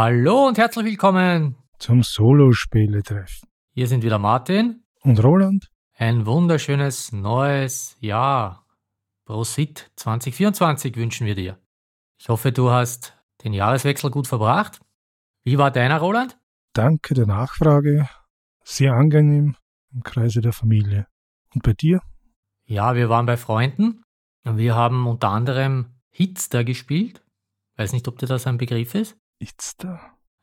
Hallo und herzlich willkommen zum Solo-Spiele-Treff. Hier sind wieder Martin und Roland. Ein wunderschönes neues Jahr. Prosit 2024 wünschen wir dir. Ich hoffe, du hast den Jahreswechsel gut verbracht. Wie war deiner, Roland? Danke der Nachfrage. Sehr angenehm im Kreise der Familie. Und bei dir? Ja, wir waren bei Freunden und wir haben unter anderem Hitster gespielt. Weiß nicht, ob dir das ein Begriff ist. Itster?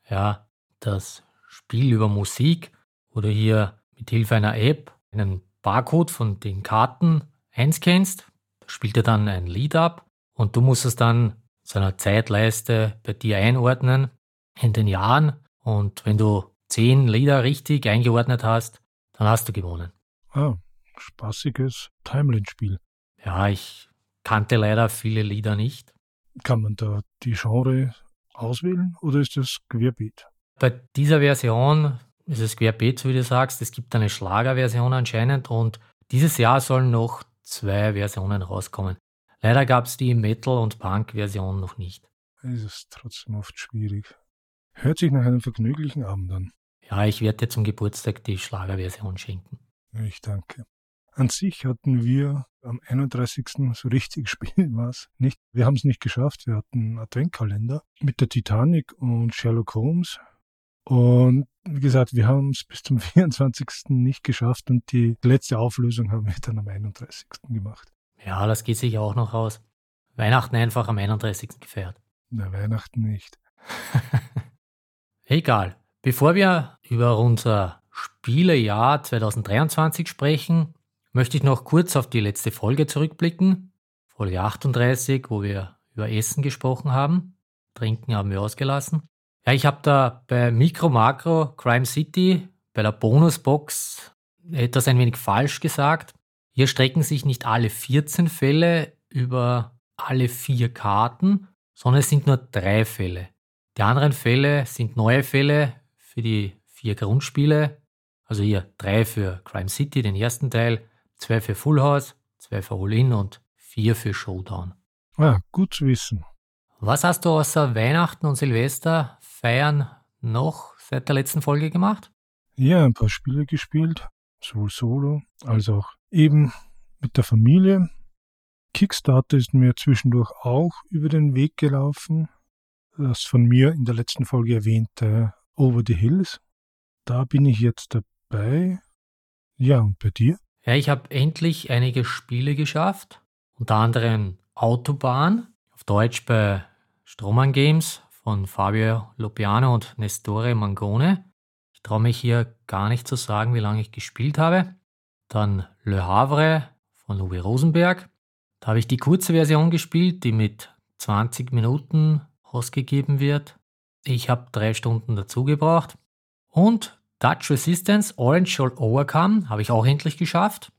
Ja, das Spiel über Musik oder hier mit Hilfe einer App einen Barcode von den Karten einscannst, da spielt er dann ein Lied ab und du musst es dann zu einer Zeitleiste bei dir einordnen in den Jahren und wenn du zehn Lieder richtig eingeordnet hast, dann hast du gewonnen. Ah, spaßiges Timeline-Spiel. Ja, ich kannte leider viele Lieder nicht. Kann man da die Genre auswählen oder ist das querbeet? Bei dieser Version ist es querbeet, so wie du sagst. Es gibt eine Schlagerversion anscheinend und dieses Jahr sollen noch zwei Versionen rauskommen. Leider gab es die Metal- und Punk-Version noch nicht. Es ist trotzdem oft schwierig. Hört sich nach einem vergnüglichen Abend an. Ja, ich werde dir zum Geburtstag die Schlagerversion schenken. Ich danke. An sich hatten wir am 31. so richtig spielen was nicht. Wir haben es nicht geschafft. Wir hatten einen Adventkalender mit der Titanic und Sherlock Holmes. Und wie gesagt, wir haben es bis zum 24. nicht geschafft und die letzte Auflösung haben wir dann am 31. gemacht. Ja, das geht sich auch noch aus. Weihnachten einfach am 31. gefeiert. Na, Weihnachten nicht. Egal. Bevor wir über unser Spielejahr 2023 sprechen, möchte ich noch kurz auf die letzte Folge zurückblicken. Folge 38, wo wir über Essen gesprochen haben. Trinken haben wir ausgelassen. Ja, ich habe da bei Micro Macro Crime City bei der Bonusbox etwas ein wenig falsch gesagt. Hier strecken sich nicht alle 14 Fälle über alle vier Karten, sondern es sind nur drei Fälle. Die anderen Fälle sind neue Fälle für die vier Grundspiele. Also hier drei für Crime City, den ersten Teil, zwei für Full House, zwei für All-In und vier für Showdown. Ah, gut zu wissen. Was hast du außer Weihnachten und Silvester feiern noch seit der letzten Folge gemacht? Ja, ein paar Spiele gespielt, sowohl solo als auch eben mit der Familie. Kickstarter ist mir zwischendurch auch über den Weg gelaufen. Das von mir in der letzten Folge erwähnte Over the Hills. Da bin ich jetzt dabei. Ja, und bei dir? Ja, ich habe endlich einige Spiele geschafft, unter anderem Autobahn, auf Deutsch bei Stroman Games von Fabio Lopiano und Nestore Mangone. Ich traue mich hier gar nicht zu sagen, wie lange ich gespielt habe. Dann Le Havre von Uwe Rosenberg. Da habe ich die kurze Version gespielt, die mit 20 Minuten ausgegeben wird. Ich habe drei Stunden dazu gebraucht. Und Dutch Resistance Orange Shall Overcome habe ich auch endlich geschafft.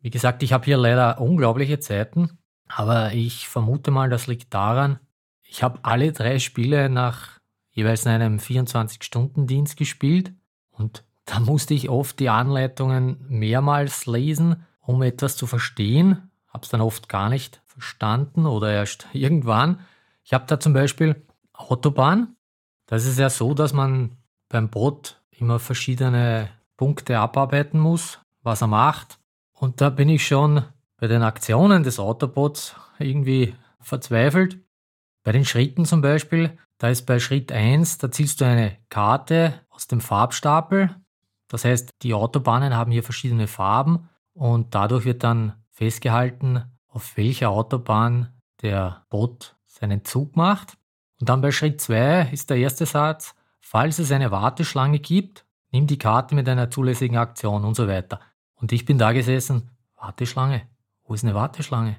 Wie gesagt, ich habe hier leider unglaubliche Zeiten, aber ich vermute mal, das liegt daran, ich habe alle drei Spiele nach jeweils einem 24-Stunden-Dienst gespielt und da musste ich oft die Anleitungen mehrmals lesen, um etwas zu verstehen. Habe es dann oft gar nicht verstanden oder erst irgendwann. Ich habe da zum Beispiel Autobahn. Das ist ja so, dass man beim Boot immer verschiedene Punkte abarbeiten muss, was er macht. Und da bin ich schon bei den Aktionen des Autobots irgendwie verzweifelt. Bei den Schritten zum Beispiel, da ist bei Schritt 1, da ziehst du eine Karte aus dem Farbstapel. Das heißt, die Autobahnen haben hier verschiedene Farben und dadurch wird dann festgehalten, auf welcher Autobahn der Bot seinen Zug macht. Und dann bei Schritt 2 ist der erste Satz, Falls es eine Warteschlange gibt, nimm die Karte mit einer zulässigen Aktion und so weiter. Und ich bin da gesessen, Warteschlange, wo ist eine Warteschlange?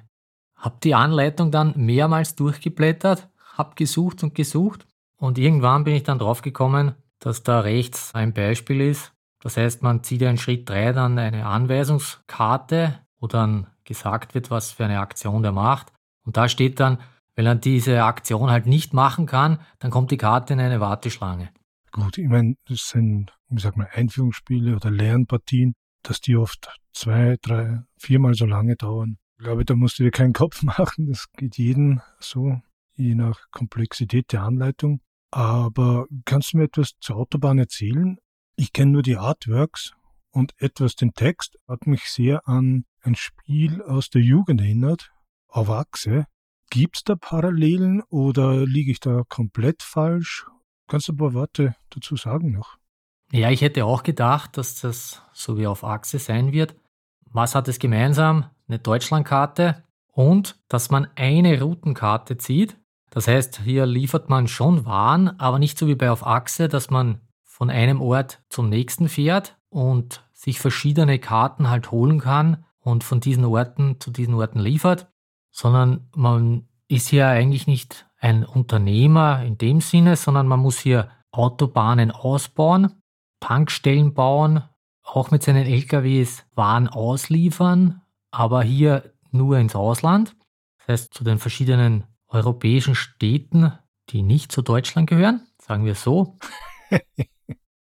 Hab die Anleitung dann mehrmals durchgeblättert, hab gesucht und gesucht und irgendwann bin ich dann draufgekommen, dass da rechts ein Beispiel ist. Das heißt, man zieht ja in Schritt 3 dann eine Anweisungskarte, wo dann gesagt wird, was für eine Aktion der macht. Und da steht dann, wenn er diese Aktion halt nicht machen kann, dann kommt die Karte in eine Warteschlange. Gut, ich meine, das sind, wie sagt man, Einführungsspiele oder Lernpartien, dass die oft zwei, drei, viermal so lange dauern. Ich glaube, da musst du dir keinen Kopf machen. Das geht jeden so, je nach Komplexität der Anleitung. Aber kannst du mir etwas zur Autobahn erzählen? Ich kenne nur die Artworks und etwas den Text hat mich sehr an ein Spiel aus der Jugend erinnert, auf Achse. Gibt's da Parallelen oder liege ich da komplett falsch? Kannst du ein paar Worte dazu sagen noch? Ja, ich hätte auch gedacht, dass das so wie auf Achse sein wird. Was hat es gemeinsam? Eine Deutschlandkarte und dass man eine Routenkarte zieht. Das heißt, hier liefert man schon Waren, aber nicht so wie bei auf Achse, dass man von einem Ort zum nächsten fährt und sich verschiedene Karten halt holen kann und von diesen Orten zu diesen Orten liefert, sondern man ist hier eigentlich nicht ein Unternehmer in dem Sinne, sondern man muss hier Autobahnen ausbauen, Tankstellen bauen, auch mit seinen LKWs Waren ausliefern, aber hier nur ins Ausland, das heißt zu den verschiedenen europäischen Städten, die nicht zu Deutschland gehören, sagen wir so.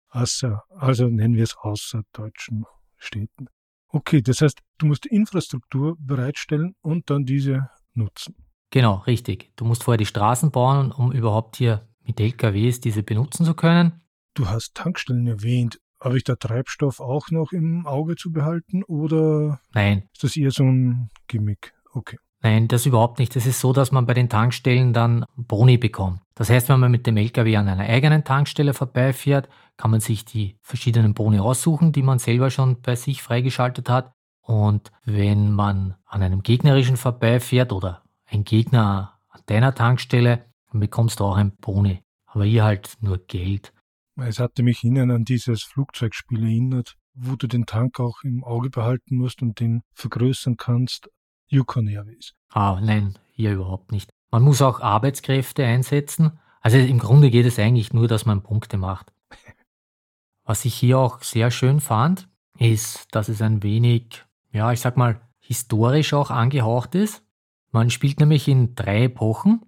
Außer, also nennen wir es außerdeutschen Städten. Okay, das heißt, du musst Infrastruktur bereitstellen und dann diese nutzen. Genau, richtig. Du musst vorher die Straßen bauen, um überhaupt hier mit LKWs diese benutzen zu können. Du hast Tankstellen erwähnt. Habe ich da Treibstoff auch noch im Auge zu behalten oder Nein. ist das eher so ein Gimmick? Okay. Nein, das überhaupt nicht. Es ist so, dass man bei den Tankstellen dann Boni bekommt. Das heißt, wenn man mit dem LKW an einer eigenen Tankstelle vorbeifährt, kann man sich die verschiedenen Boni aussuchen, die man selber schon bei sich freigeschaltet hat. Und wenn man an einem gegnerischen vorbeifährt oder ein Gegner an deiner Tankstelle, dann bekommst du auch ein Boni. Aber hier halt nur Geld. Es hatte mich innen an dieses Flugzeugspiel erinnert, wo du den Tank auch im Auge behalten musst und den vergrößern kannst. Yukon Airways. Ah, nein, hier überhaupt nicht. Man muss auch Arbeitskräfte einsetzen. Also im Grunde geht es eigentlich nur, dass man Punkte macht. Was ich hier auch sehr schön fand, ist, dass es ein wenig, ja, ich sag mal, historisch auch angehaucht ist. Man spielt nämlich in drei Epochen.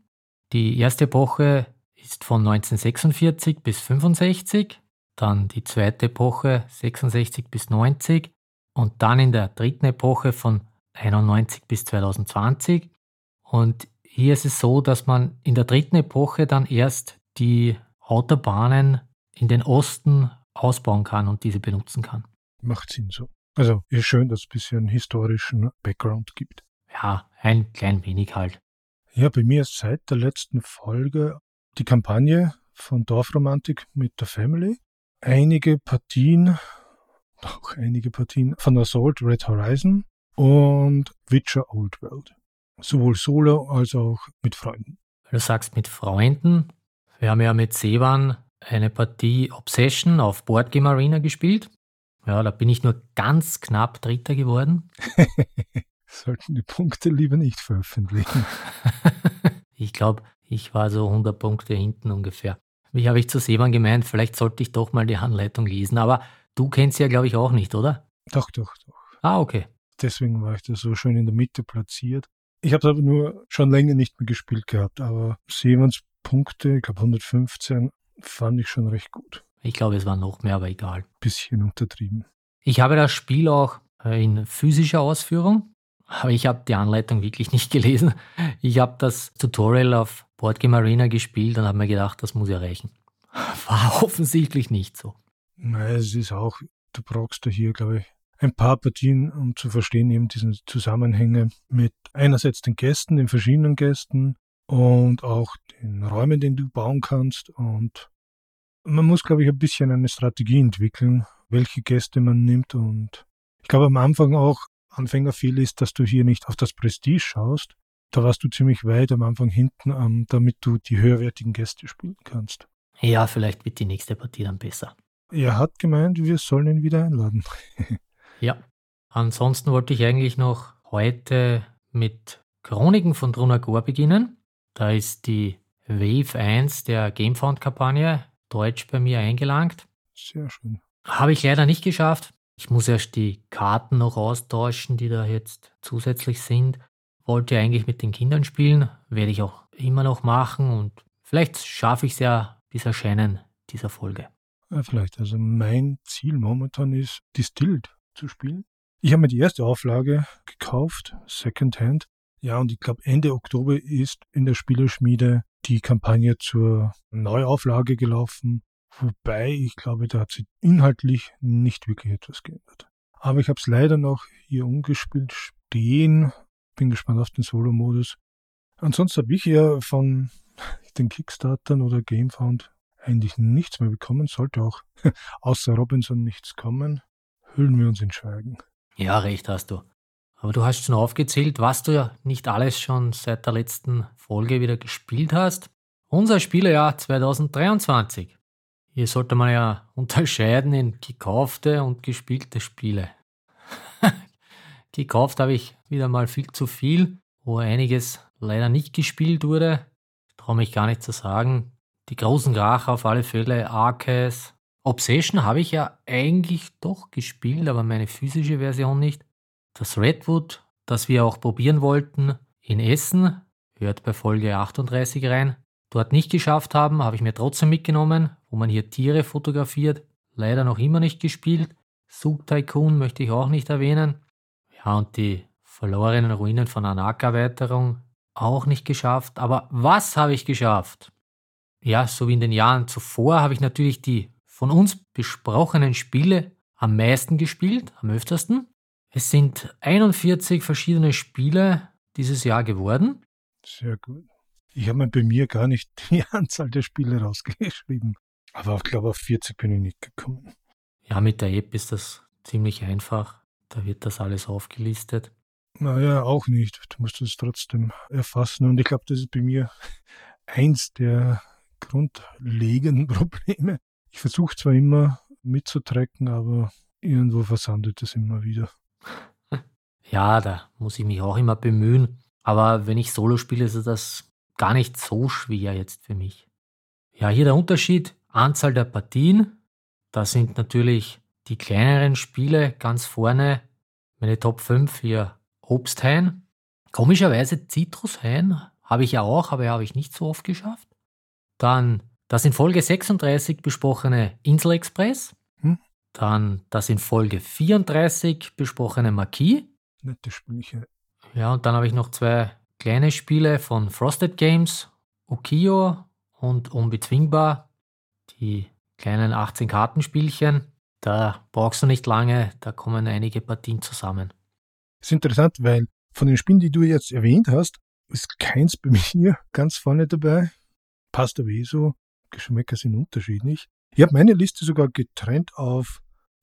Die erste Epoche ist von 1946 bis 65, dann die zweite Epoche 66 bis 90 und dann in der dritten Epoche von 91 bis 2020. Und hier ist es so, dass man in der dritten Epoche dann erst die Autobahnen in den Osten ausbauen kann und diese benutzen kann. Macht Sinn so. Also ist schön, dass es ein bisschen historischen Background gibt. Ja, ein klein wenig halt. Ja, bei mir ist seit der letzten Folge die Kampagne von Dorfromantik mit der Family. Einige Partien, auch einige Partien von Assault Red Horizon und Witcher Old World. Sowohl solo als auch mit Freunden. Du sagst mit Freunden. Wir haben ja mit Sevan eine Partie Obsession auf Boardgame Arena gespielt. Ja, da bin ich nur ganz knapp Dritter geworden. Sollten die Punkte lieber nicht veröffentlichen. ich glaube, ich war so 100 Punkte hinten ungefähr. Wie habe ich zu Sevan gemeint, vielleicht sollte ich doch mal die Anleitung lesen. Aber du kennst sie ja, glaube ich, auch nicht, oder? Doch, doch, doch. Ah, okay. Deswegen war ich da so schön in der Mitte platziert. Ich habe es aber nur schon länger nicht mehr gespielt gehabt, aber Sevens Punkte, ich glaube 115, fand ich schon recht gut. Ich glaube, es war noch mehr, aber egal. Bisschen untertrieben. Ich habe das Spiel auch äh, in physischer Ausführung, aber ich habe die Anleitung wirklich nicht gelesen. Ich habe das Tutorial auf Boardgame Arena gespielt und habe mir gedacht, das muss ja reichen. War offensichtlich nicht so. Nein, es ist auch, du brauchst da hier, glaube ich, ein paar Partien, um zu verstehen eben diese Zusammenhänge mit einerseits den Gästen, den verschiedenen Gästen und auch den Räumen, den du bauen kannst. Und man muss, glaube ich, ein bisschen eine Strategie entwickeln, welche Gäste man nimmt. Und ich glaube am Anfang auch Anfängerfehler ist, dass du hier nicht auf das Prestige schaust. Da warst du ziemlich weit am Anfang hinten, um, damit du die höherwertigen Gäste spielen kannst. Ja, vielleicht wird die nächste Partie dann besser. Er hat gemeint, wir sollen ihn wieder einladen. Ja. Ansonsten wollte ich eigentlich noch heute mit Chroniken von Drunagor beginnen. Da ist die Wave 1 der Gamefound-Kampagne Deutsch bei mir eingelangt. Sehr schön. Habe ich leider nicht geschafft. Ich muss erst die Karten noch austauschen, die da jetzt zusätzlich sind. Wollte eigentlich mit den Kindern spielen, werde ich auch immer noch machen und vielleicht schaffe ich es ja bis Erscheinen dieser Folge. Ja, vielleicht. Also mein Ziel momentan ist Distilled zu spielen. Ich habe mir die erste Auflage gekauft, Secondhand. Ja, und ich glaube, Ende Oktober ist in der Spielerschmiede die Kampagne zur Neuauflage gelaufen, wobei ich glaube, da hat sich inhaltlich nicht wirklich etwas geändert. Aber ich habe es leider noch hier umgespielt stehen. Bin gespannt auf den Solo-Modus. Ansonsten habe ich ja von den Kickstartern oder Gamefound eigentlich nichts mehr bekommen. Sollte auch außer Robinson nichts kommen. Hüllen wir uns in Schweigen. Ja, recht hast du. Aber du hast schon aufgezählt, was du ja nicht alles schon seit der letzten Folge wieder gespielt hast. Unser Spielejahr 2023. Hier sollte man ja unterscheiden in gekaufte und gespielte Spiele. Gekauft habe ich wieder mal viel zu viel, wo einiges leider nicht gespielt wurde. Ich traue mich gar nicht zu sagen. Die großen Kracher auf alle Fälle, Arceus. Obsession habe ich ja eigentlich doch gespielt, aber meine physische Version nicht. Das Redwood, das wir auch probieren wollten, in Essen, hört bei Folge 38 rein. Dort nicht geschafft haben, habe ich mir trotzdem mitgenommen, wo man hier Tiere fotografiert. Leider noch immer nicht gespielt. Sug Tycoon möchte ich auch nicht erwähnen. Ja, und die verlorenen Ruinen von Anak-Erweiterung auch nicht geschafft. Aber was habe ich geschafft? Ja, so wie in den Jahren zuvor habe ich natürlich die von uns besprochenen Spiele am meisten gespielt, am öftersten. Es sind 41 verschiedene Spiele dieses Jahr geworden. Sehr gut. Ich habe mir bei mir gar nicht die Anzahl der Spiele rausgeschrieben. Aber ich glaube, auf 40 bin ich nicht gekommen. Ja, mit der App ist das ziemlich einfach. Da wird das alles aufgelistet. Naja, auch nicht. Du musst es trotzdem erfassen. Und ich glaube, das ist bei mir eins der grundlegenden Probleme. Ich versuche zwar immer mitzutrecken, aber irgendwo versandet es immer wieder. Ja, da muss ich mich auch immer bemühen. Aber wenn ich Solo spiele, ist das gar nicht so schwer jetzt für mich. Ja, hier der Unterschied, Anzahl der Partien. Da sind natürlich die kleineren Spiele ganz vorne. Meine Top 5 hier Obsthain. Komischerweise Zitrushain habe ich ja auch, aber habe ich nicht so oft geschafft. Dann das in Folge 36 besprochene Insel Express. Hm? Dann das in Folge 34 besprochene Marquis. Nette Spielchen. Ja, und dann habe ich noch zwei kleine Spiele von Frosted Games, Ukio und Unbezwingbar. Die kleinen 18 Kartenspielchen. Da brauchst du nicht lange, da kommen einige Partien zusammen. Das ist interessant, weil von den Spielen, die du jetzt erwähnt hast, ist keins bei mir ganz vorne dabei. Passt aber eh so. Geschmäcker sind unterschiedlich. Ich habe meine Liste sogar getrennt auf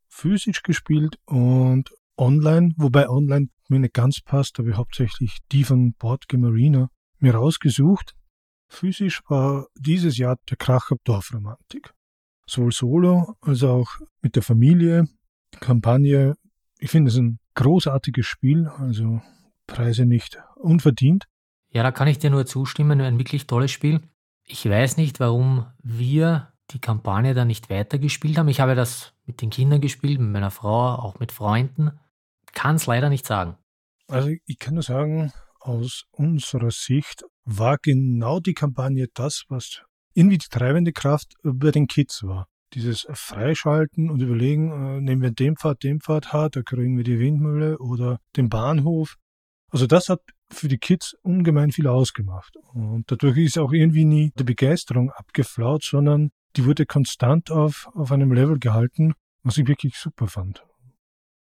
physisch gespielt und online, wobei online mir nicht ganz passt, habe ich hauptsächlich die von Boardgame Arena mir rausgesucht. Physisch war dieses Jahr der Kracher Dorfromantik. Sowohl solo als auch mit der Familie. Kampagne, ich finde es ein großartiges Spiel, also Preise nicht unverdient. Ja, da kann ich dir nur zustimmen, ein wirklich tolles Spiel. Ich weiß nicht, warum wir die Kampagne dann nicht weitergespielt haben. Ich habe das mit den Kindern gespielt, mit meiner Frau, auch mit Freunden. Kann es leider nicht sagen. Also ich kann nur sagen, aus unserer Sicht war genau die Kampagne das, was irgendwie die treibende Kraft bei den Kids war. Dieses Freischalten und überlegen, äh, nehmen wir den Pfad, den Pfad, ha, da kriegen wir die Windmühle oder den Bahnhof. Also das hat für die Kids ungemein viel ausgemacht. Und dadurch ist auch irgendwie nie die Begeisterung abgeflaut, sondern die wurde konstant auf, auf einem Level gehalten, was ich wirklich super fand.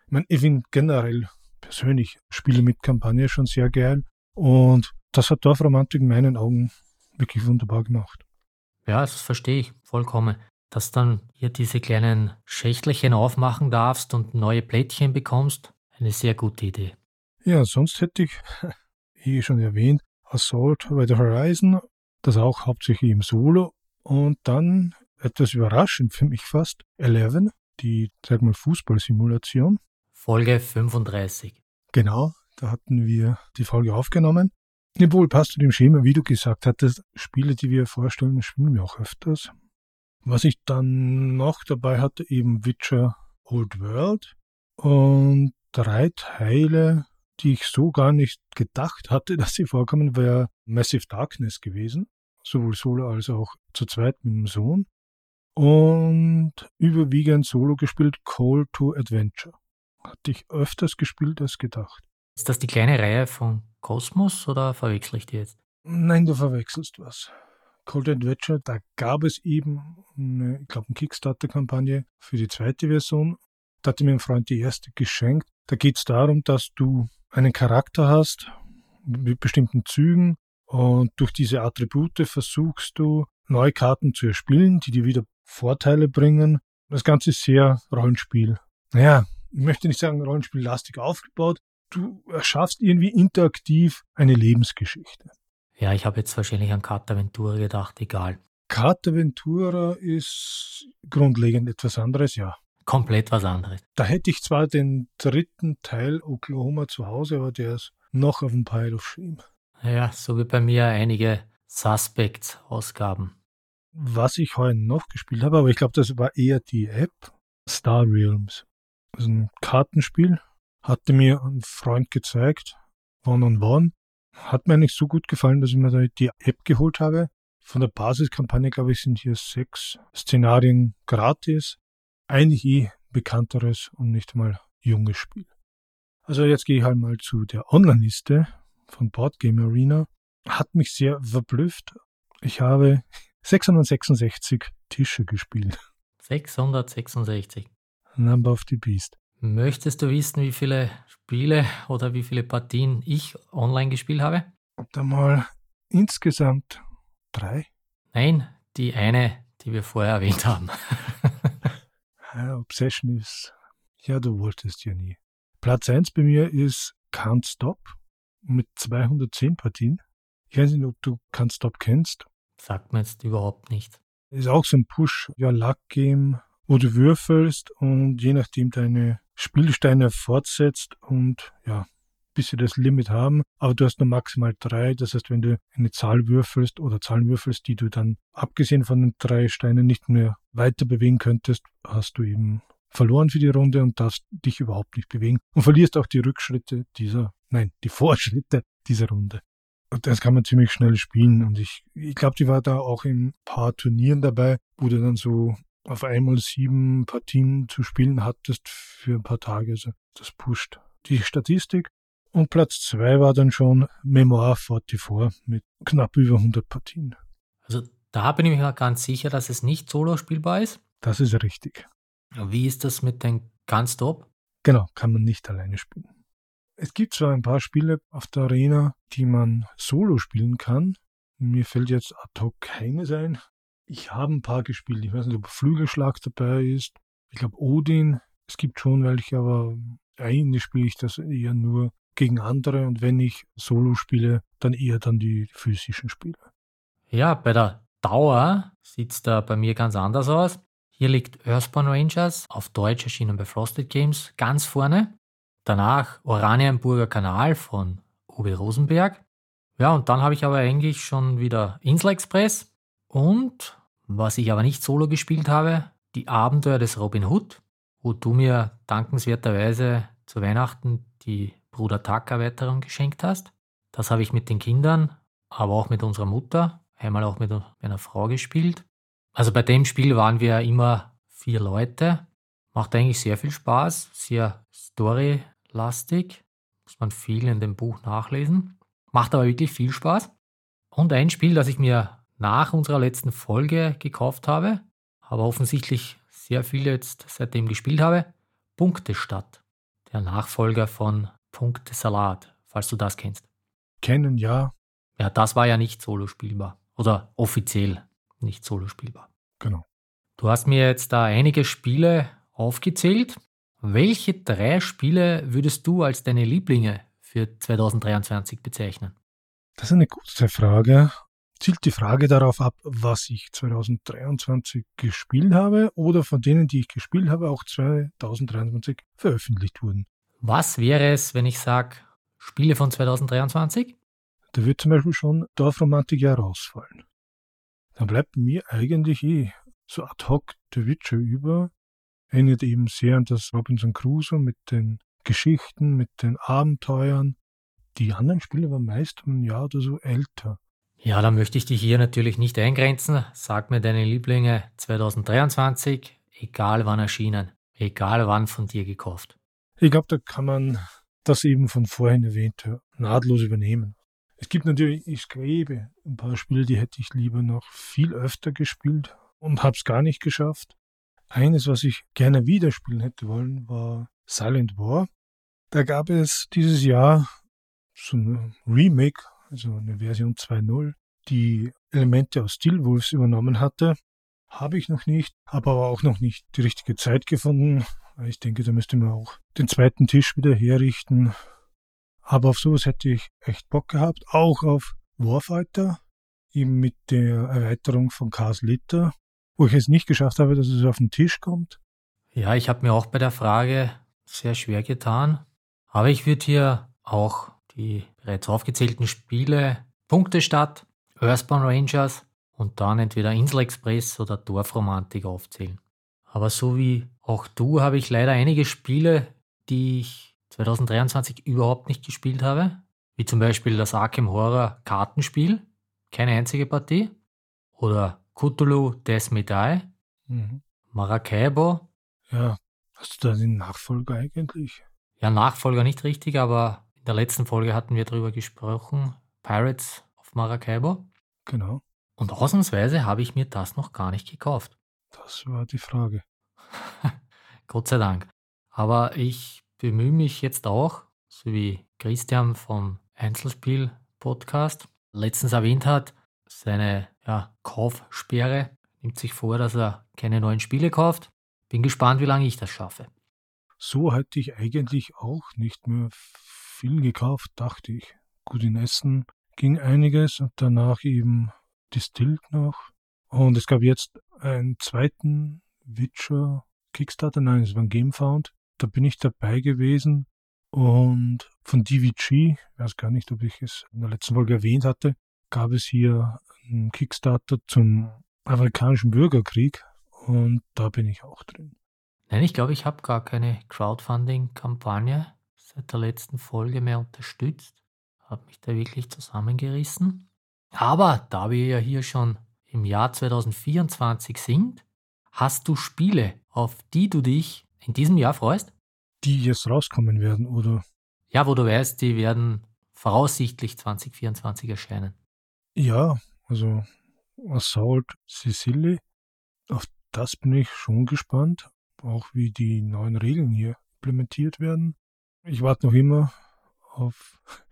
Ich meine, ich finde generell persönlich Spiele mit Kampagne schon sehr geil und das hat Dorfromantik in meinen Augen wirklich wunderbar gemacht. Ja, das verstehe ich vollkommen. Dass dann hier diese kleinen Schächtelchen aufmachen darfst und neue Plättchen bekommst, eine sehr gute Idee. Ja, sonst hätte ich, wie schon erwähnt, Assault Red Horizon, das auch hauptsächlich im Solo und dann etwas überraschend für mich fast, Eleven, die, sag mal, Fußballsimulation. Folge 35. Genau, da hatten wir die Folge aufgenommen. Obwohl, passt zu dem Schema, wie du gesagt hattest, Spiele, die wir vorstellen, spielen wir auch öfters. Was ich dann noch dabei hatte, eben Witcher Old World und drei Teile, die ich so gar nicht gedacht hatte, dass sie vorkommen, wäre Massive Darkness gewesen, sowohl solo als auch zu zweit mit dem Sohn. Und überwiegend solo gespielt Call to Adventure. Hatte ich öfters gespielt als gedacht. Ist das die kleine Reihe von Kosmos oder verwechsel ich die jetzt? Nein, du verwechselst was. Cold Adventure, da gab es eben, eine, ich glaube, eine Kickstarter-Kampagne für die zweite Version. Da hatte mir ein Freund die erste geschenkt. Da geht es darum, dass du einen Charakter hast mit bestimmten Zügen und durch diese Attribute versuchst du, neue Karten zu erspielen, die dir wieder Vorteile bringen. Das Ganze ist sehr Rollenspiel. Naja, ich möchte nicht sagen Rollenspiellastig aufgebaut. Du erschaffst irgendwie interaktiv eine Lebensgeschichte. Ja, ich habe jetzt wahrscheinlich an Carta Ventura gedacht, egal. Carta Ventura ist grundlegend etwas anderes, ja. Komplett was anderes. Da hätte ich zwar den dritten Teil Oklahoma zu Hause, aber der ist noch auf dem Pile of Shame. Ja, so wie bei mir einige Suspects-Ausgaben. Was ich heute noch gespielt habe, aber ich glaube, das war eher die App Star Realms. Das ist ein Kartenspiel. Hatte mir ein Freund gezeigt, One on One. Hat mir nicht so gut gefallen, dass ich mir da die App geholt habe. Von der Basiskampagne, glaube ich, sind hier sechs Szenarien gratis. Eigentlich eh bekannteres und nicht mal junges Spiel. Also jetzt gehe ich halt mal zu der Online-Liste von Boardgame Arena. Hat mich sehr verblüfft. Ich habe 666 Tische gespielt. 666. Number of the Beast. Möchtest du wissen, wie viele Spiele oder wie viele Partien ich online gespielt habe? Da mal insgesamt drei? Nein, die eine, die wir vorher erwähnt haben. ja, Obsession ist, ja, du wolltest ja nie. Platz 1 bei mir ist Can't Stop mit 210 Partien. Ich weiß nicht, ob du Can't Stop kennst. Sagt mir jetzt überhaupt nicht. Ist auch so ein Push-Luck-Game, wo du würfelst und je nachdem deine Spielsteine fortsetzt und ja, bis sie das Limit haben. Aber du hast nur maximal drei. Das heißt, wenn du eine Zahl würfelst oder Zahlen würfelst, die du dann abgesehen von den drei Steinen nicht mehr weiter bewegen könntest, hast du eben verloren für die Runde und darfst dich überhaupt nicht bewegen und verlierst auch die Rückschritte dieser, nein, die Fortschritte dieser Runde. Und das kann man ziemlich schnell spielen und ich, ich glaube, die war da auch in ein paar Turnieren dabei, wo du dann so auf einmal sieben Partien zu spielen hattest für ein paar Tage. Also das pusht die Statistik. Und Platz zwei war dann schon Memoir 44 mit knapp über 100 Partien. Also da bin ich mir ganz sicher, dass es nicht solo spielbar ist. Das ist richtig. Wie ist das mit den ganz top? Genau, kann man nicht alleine spielen. Es gibt zwar ein paar Spiele auf der Arena, die man solo spielen kann. Mir fällt jetzt ad hoc keines ein. Ich habe ein paar gespielt. Ich weiß nicht, ob Flügelschlag dabei ist. Ich glaube Odin. Es gibt schon welche, aber eigentlich spiele ich das eher nur gegen andere und wenn ich Solo spiele, dann eher dann die physischen Spiele. Ja, bei der Dauer sieht es da bei mir ganz anders aus. Hier liegt Earthbound Rangers, auf Deutsch erschienen bei Frosted Games, ganz vorne. Danach Oranienburger Kanal von Uwe Rosenberg. Ja, und dann habe ich aber eigentlich schon wieder Insel Express, und, was ich aber nicht solo gespielt habe, die Abenteuer des Robin Hood, wo du mir dankenswerterweise zu Weihnachten die Bruder Taka-Erweiterung geschenkt hast. Das habe ich mit den Kindern, aber auch mit unserer Mutter, einmal auch mit meiner Frau gespielt. Also bei dem Spiel waren wir immer vier Leute. Macht eigentlich sehr viel Spaß, sehr storylastig. Muss man viel in dem Buch nachlesen. Macht aber wirklich viel Spaß. Und ein Spiel, das ich mir nach unserer letzten Folge gekauft habe, aber offensichtlich sehr viel jetzt seitdem gespielt habe, Punktestadt, der Nachfolger von Punktesalat, falls du das kennst. Kennen, ja. Ja, das war ja nicht solo spielbar oder offiziell nicht solo spielbar. Genau. Du hast mir jetzt da einige Spiele aufgezählt. Welche drei Spiele würdest du als deine Lieblinge für 2023 bezeichnen? Das ist eine gute Frage zielt die Frage darauf ab, was ich 2023 gespielt habe oder von denen, die ich gespielt habe, auch 2023 veröffentlicht wurden. Was wäre es, wenn ich sage, Spiele von 2023? Da wird zum Beispiel schon Dorfromantik ja rausfallen. Dann bleibt mir eigentlich eh so ad hoc The Witcher über. Erinnert eben sehr an das Robinson Crusoe mit den Geschichten, mit den Abenteuern. Die anderen Spiele waren meist ein Jahr oder so älter. Ja, dann möchte ich dich hier natürlich nicht eingrenzen. Sag mir deine Lieblinge 2023, egal wann erschienen, egal wann von dir gekauft. Ich glaube, da kann man das eben von vorhin erwähnte nahtlos übernehmen. Es gibt natürlich, ich gräbe ein paar Spiele, die hätte ich lieber noch viel öfter gespielt und habe es gar nicht geschafft. Eines, was ich gerne wieder spielen hätte wollen, war Silent War. Da gab es dieses Jahr so ein Remake, also eine Version 2.0, die Elemente aus Steelwolves übernommen hatte. Habe ich noch nicht, habe aber auch noch nicht die richtige Zeit gefunden. Ich denke, da müsste man auch den zweiten Tisch wieder herrichten. Aber auf sowas hätte ich echt Bock gehabt. Auch auf Warfighter, eben mit der Erweiterung von Cars Litter, wo ich es nicht geschafft habe, dass es auf den Tisch kommt. Ja, ich habe mir auch bei der Frage sehr schwer getan. Aber ich würde hier auch die bereits aufgezählten Spiele Punktestadt, Earthbound Rangers und dann entweder Insel Express oder Dorfromantik aufzählen. Aber so wie auch du habe ich leider einige Spiele, die ich 2023 überhaupt nicht gespielt habe, wie zum Beispiel das Arkham Horror Kartenspiel, keine einzige Partie, oder Cthulhu Death Die, mhm. Maracaibo. Ja, hast du da den Nachfolger eigentlich? Ja, Nachfolger nicht richtig, aber in der letzten Folge hatten wir darüber gesprochen, Pirates of Maracaibo. Genau. Und ausnahmsweise habe ich mir das noch gar nicht gekauft. Das war die Frage. Gott sei Dank. Aber ich bemühe mich jetzt auch, so wie Christian vom Einzelspiel-Podcast letztens erwähnt hat, seine ja, Kaufsperre, nimmt sich vor, dass er keine neuen Spiele kauft. Bin gespannt, wie lange ich das schaffe. So hatte ich eigentlich auch nicht mehr viel gekauft, dachte ich. Gut in Essen ging einiges und danach eben Distilled noch. Und es gab jetzt einen zweiten Witcher Kickstarter, nein, es war ein Gamefound. Da bin ich dabei gewesen und von DVG, ich weiß gar nicht, ob ich es in der letzten Folge erwähnt hatte, gab es hier einen Kickstarter zum amerikanischen Bürgerkrieg und da bin ich auch drin. Nein, ich glaube, ich habe gar keine Crowdfunding-Kampagne seit der letzten Folge mehr unterstützt. Habe mich da wirklich zusammengerissen. Aber da wir ja hier schon im Jahr 2024 sind, hast du Spiele, auf die du dich in diesem Jahr freust? Die jetzt rauskommen werden, oder? Ja, wo du weißt, die werden voraussichtlich 2024 erscheinen. Ja, also Assault Sicily, auf das bin ich schon gespannt, auch wie die neuen Regeln hier implementiert werden. Ich warte noch immer auf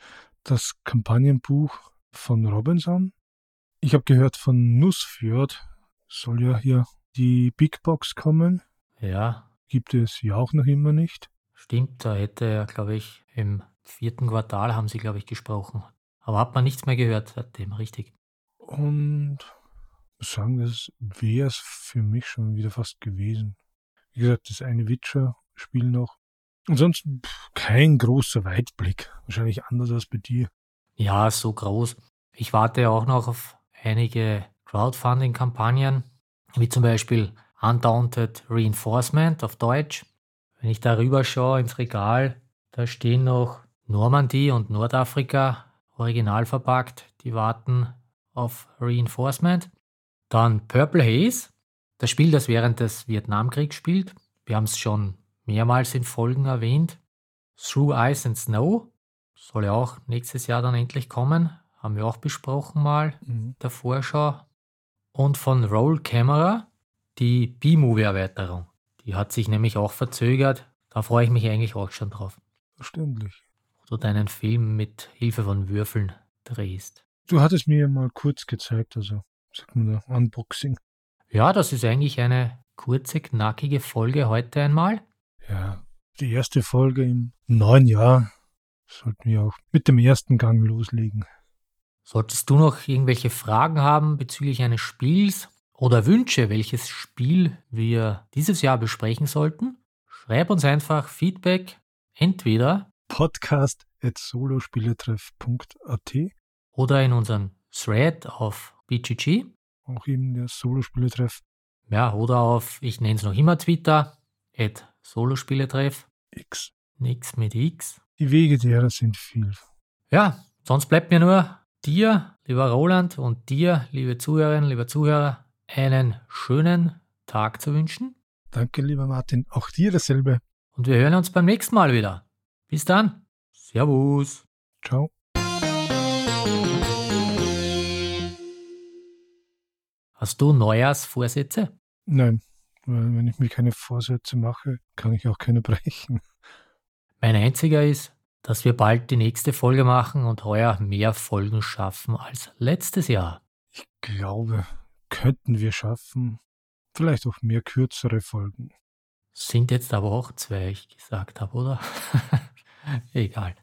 das Kampagnenbuch von Robinson. Ich habe gehört von Nussfjord soll ja hier die Big Box kommen. Ja. Gibt es ja auch noch immer nicht. Stimmt, da hätte er, glaube ich, im vierten Quartal haben sie, glaube ich, gesprochen. Aber hat man nichts mehr gehört seitdem, richtig. Und sagen, das wäre es für mich schon wieder fast gewesen. Wie gesagt, das eine Witcher-Spiel noch. Ansonsten pff, kein großer Weitblick. Wahrscheinlich anders als bei dir. Ja, so groß. Ich warte auch noch auf einige Crowdfunding-Kampagnen, wie zum Beispiel Undaunted Reinforcement auf Deutsch. Wenn ich darüber schaue ins Regal, da stehen noch Normandie und Nordafrika original verpackt, die warten auf Reinforcement. Dann Purple Haze, das Spiel, das während des Vietnamkriegs spielt. Wir haben es schon mehrmals in Folgen erwähnt. Through Ice and Snow soll ja auch nächstes Jahr dann endlich kommen. Haben wir auch besprochen mal mhm. der Vorschau. Und von Roll Camera die B-Movie-Erweiterung. Die hat sich nämlich auch verzögert. Da freue ich mich eigentlich auch schon drauf. Verständlich. Wo du deinen Film mit Hilfe von Würfeln drehst. Du hattest mir mal kurz gezeigt, also sagt man da, Unboxing. Ja, das ist eigentlich eine kurze, knackige Folge heute einmal. Ja, die erste Folge im neuen Jahr sollten wir auch mit dem ersten Gang loslegen. Solltest du noch irgendwelche Fragen haben bezüglich eines Spiels oder Wünsche, welches Spiel wir dieses Jahr besprechen sollten, schreib uns einfach Feedback entweder podcast at solospieletreff.at oder in unseren Thread auf BGG. Auch eben der Solospieletreff. Ja, oder auf, ich nenne es noch immer Twitter, at Solospieletreff. X. Nix mit X. Die Wege derer sind viel. Ja, sonst bleibt mir nur dir, lieber Roland, und dir, liebe Zuhörerinnen, lieber Zuhörer, einen schönen Tag zu wünschen. Danke, lieber Martin. Auch dir dasselbe. Und wir hören uns beim nächsten Mal wieder. Bis dann. Servus. Ciao. Hast du Neujahrsvorsätze? Nein, weil wenn ich mir keine Vorsätze mache, kann ich auch keine brechen. Mein einziger ist, dass wir bald die nächste Folge machen und heuer mehr Folgen schaffen als letztes Jahr. Ich glaube, könnten wir schaffen. Vielleicht auch mehr kürzere Folgen. Sind jetzt aber auch zwei, ich gesagt habe, oder? Egal.